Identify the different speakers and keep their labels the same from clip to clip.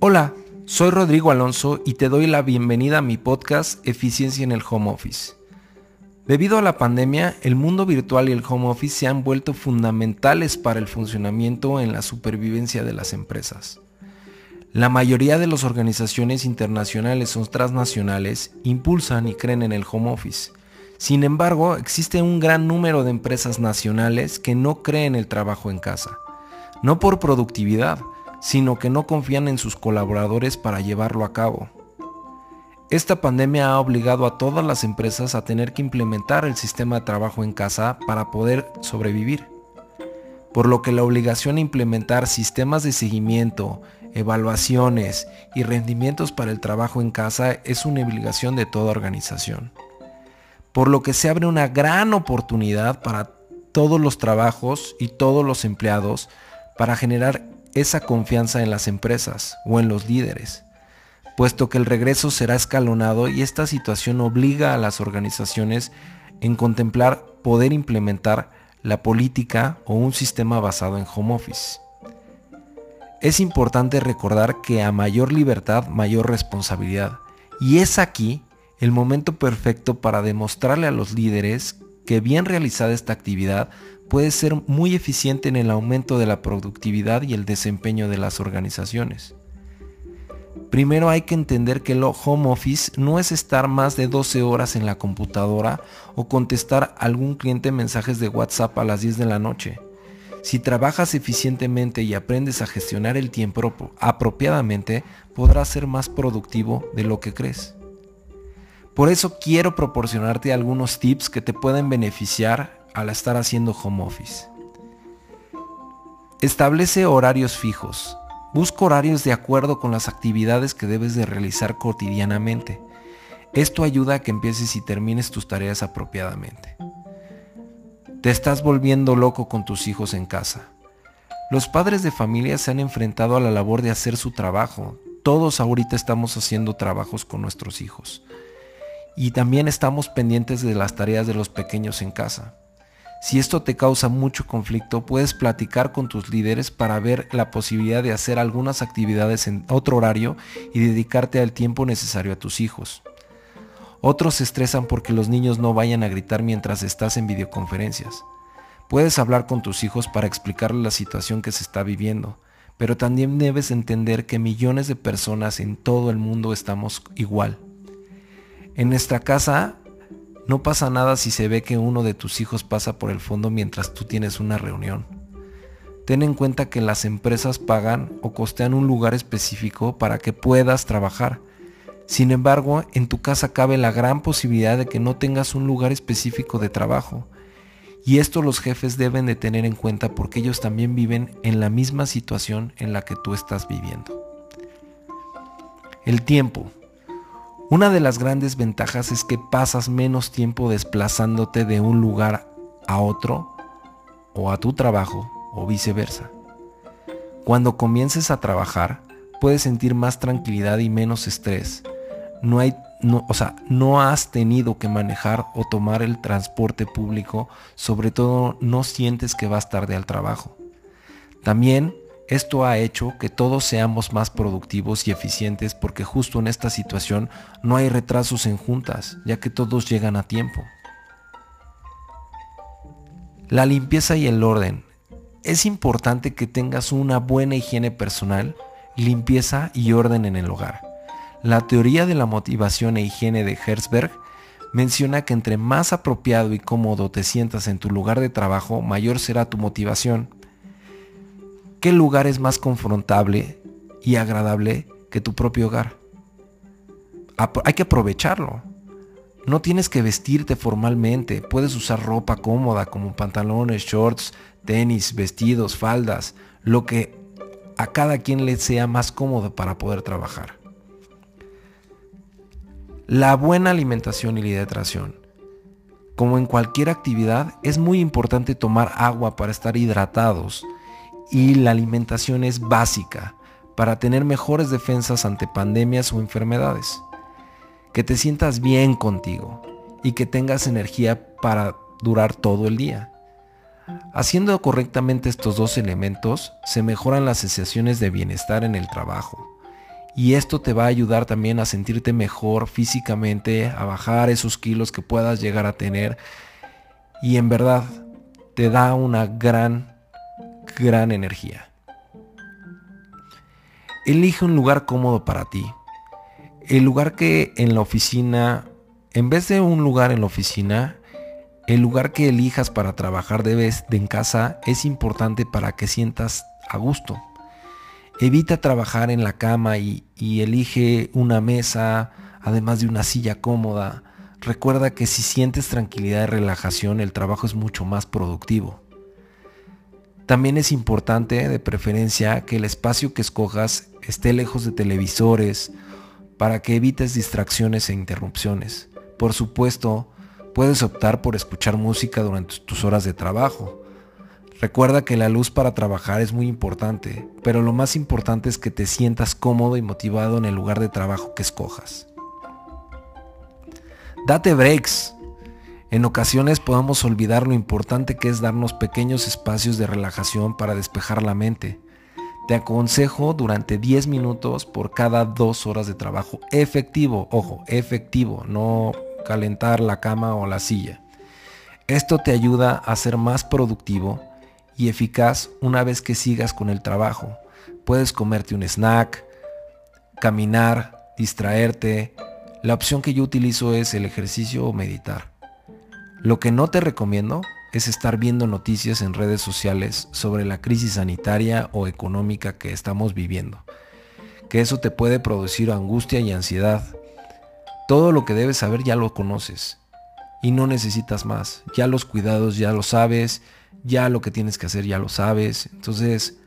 Speaker 1: Hola, soy Rodrigo Alonso y te doy la bienvenida a mi podcast Eficiencia en el Home Office. Debido a la pandemia, el mundo virtual y el home office se han vuelto fundamentales para el funcionamiento en la supervivencia de las empresas. La mayoría de las organizaciones internacionales o transnacionales impulsan y creen en el home office. Sin embargo, existe un gran número de empresas nacionales que no creen el trabajo en casa. No por productividad, sino que no confían en sus colaboradores para llevarlo a cabo. Esta pandemia ha obligado a todas las empresas a tener que implementar el sistema de trabajo en casa para poder sobrevivir. Por lo que la obligación a implementar sistemas de seguimiento, evaluaciones y rendimientos para el trabajo en casa es una obligación de toda organización. Por lo que se abre una gran oportunidad para todos los trabajos y todos los empleados para generar esa confianza en las empresas o en los líderes puesto que el regreso será escalonado y esta situación obliga a las organizaciones en contemplar poder implementar la política o un sistema basado en home office. Es importante recordar que a mayor libertad, mayor responsabilidad. Y es aquí el momento perfecto para demostrarle a los líderes que bien realizada esta actividad puede ser muy eficiente en el aumento de la productividad y el desempeño de las organizaciones. Primero hay que entender que el home office no es estar más de 12 horas en la computadora o contestar a algún cliente mensajes de WhatsApp a las 10 de la noche. Si trabajas eficientemente y aprendes a gestionar el tiempo apropiadamente, podrás ser más productivo de lo que crees. Por eso quiero proporcionarte algunos tips que te pueden beneficiar al estar haciendo home office. Establece horarios fijos. Busca horarios de acuerdo con las actividades que debes de realizar cotidianamente. Esto ayuda a que empieces y termines tus tareas apropiadamente. Te estás volviendo loco con tus hijos en casa. Los padres de familia se han enfrentado a la labor de hacer su trabajo. Todos ahorita estamos haciendo trabajos con nuestros hijos. Y también estamos pendientes de las tareas de los pequeños en casa. Si esto te causa mucho conflicto, puedes platicar con tus líderes para ver la posibilidad de hacer algunas actividades en otro horario y dedicarte al tiempo necesario a tus hijos. Otros se estresan porque los niños no vayan a gritar mientras estás en videoconferencias. Puedes hablar con tus hijos para explicarles la situación que se está viviendo, pero también debes entender que millones de personas en todo el mundo estamos igual. En nuestra casa no pasa nada si se ve que uno de tus hijos pasa por el fondo mientras tú tienes una reunión. Ten en cuenta que las empresas pagan o costean un lugar específico para que puedas trabajar. Sin embargo, en tu casa cabe la gran posibilidad de que no tengas un lugar específico de trabajo. Y esto los jefes deben de tener en cuenta porque ellos también viven en la misma situación en la que tú estás viviendo. El tiempo. Una de las grandes ventajas es que pasas menos tiempo desplazándote de un lugar a otro o a tu trabajo o viceversa. Cuando comiences a trabajar, puedes sentir más tranquilidad y menos estrés. No hay no, o sea, no has tenido que manejar o tomar el transporte público, sobre todo no sientes que vas tarde al trabajo. También esto ha hecho que todos seamos más productivos y eficientes porque justo en esta situación no hay retrasos en juntas, ya que todos llegan a tiempo. La limpieza y el orden. Es importante que tengas una buena higiene personal, limpieza y orden en el hogar. La teoría de la motivación e higiene de Herzberg menciona que entre más apropiado y cómodo te sientas en tu lugar de trabajo, mayor será tu motivación ¿Qué lugar es más confrontable y agradable que tu propio hogar? hay que aprovecharlo. No tienes que vestirte formalmente, puedes usar ropa cómoda como pantalones, shorts, tenis, vestidos, faldas, lo que a cada quien le sea más cómodo para poder trabajar. La buena alimentación y la hidratación. Como en cualquier actividad, es muy importante tomar agua para estar hidratados y la alimentación es básica para tener mejores defensas ante pandemias o enfermedades. Que te sientas bien contigo y que tengas energía para durar todo el día. Haciendo correctamente estos dos elementos, se mejoran las sensaciones de bienestar en el trabajo y esto te va a ayudar también a sentirte mejor físicamente, a bajar esos kilos que puedas llegar a tener y en verdad te da una gran, gran energía. Elige un lugar cómodo para ti. El lugar que en la oficina, en vez de un lugar en la oficina, el lugar que elijas para trabajar debes de en casa es importante para que sientas a gusto. Evita trabajar en la cama y, elige una mesa, además de una silla cómoda. Recuerda que si sientes tranquilidad y relajación, el trabajo es mucho más productivo. También es importante, de preferencia, que el espacio que escojas esté lejos de televisores para que evites distracciones e interrupciones. Por supuesto, puedes optar por escuchar música durante tus horas de trabajo, Recuerda que la luz para trabajar es muy importante, pero lo más importante es que te sientas cómodo y motivado en el lugar de trabajo que escojas. Date breaks. En ocasiones podemos olvidar lo importante que es darnos pequeños espacios de relajación para despejar la mente. Te aconsejo durante 10 minutos por cada 2 horas de trabajo efectivo, ojo, efectivo, no calentar la cama o la silla. Esto te ayuda a ser más productivo y eficaz una vez que sigas con el trabajo. Puedes comerte un snack, caminar, distraerte. La opción que yo utilizo es el ejercicio o meditar. Lo que no te recomiendo es estar viendo noticias en redes sociales sobre la crisis sanitaria o económica que estamos viviendo, que eso te puede producir angustia y ansiedad. Todo lo que debes saber ya lo conoces y no necesitas más. Ya los cuidados ya lo sabes, ya lo que tienes que hacer ya lo sabes. Entonces,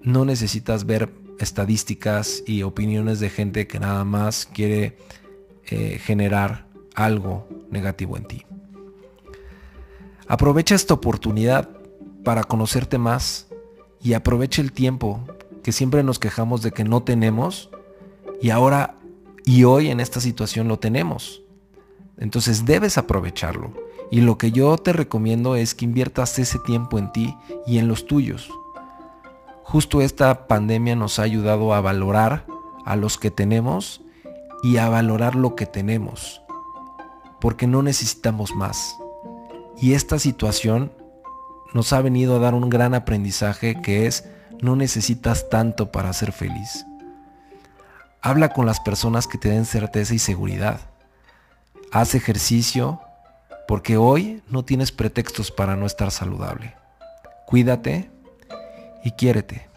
Speaker 1: no necesitas ver estadísticas y opiniones de gente que nada más quiere eh, generar algo negativo en ti. Aprovecha esta oportunidad para conocerte más y aprovecha el tiempo que siempre nos quejamos de que no tenemos y ahora y hoy en esta situación lo tenemos. Entonces debes aprovecharlo. Y lo que yo te recomiendo es que inviertas ese tiempo en ti y en los tuyos. Justo esta pandemia nos ha ayudado a valorar a los que tenemos y a valorar lo que tenemos. Porque no necesitamos más. Y esta situación nos ha venido a dar un gran aprendizaje que es no necesitas tanto para ser feliz. Habla con las personas que te den certeza y seguridad. Haz ejercicio, porque hoy no tienes pretextos para no estar saludable. Cuídate y quiérete.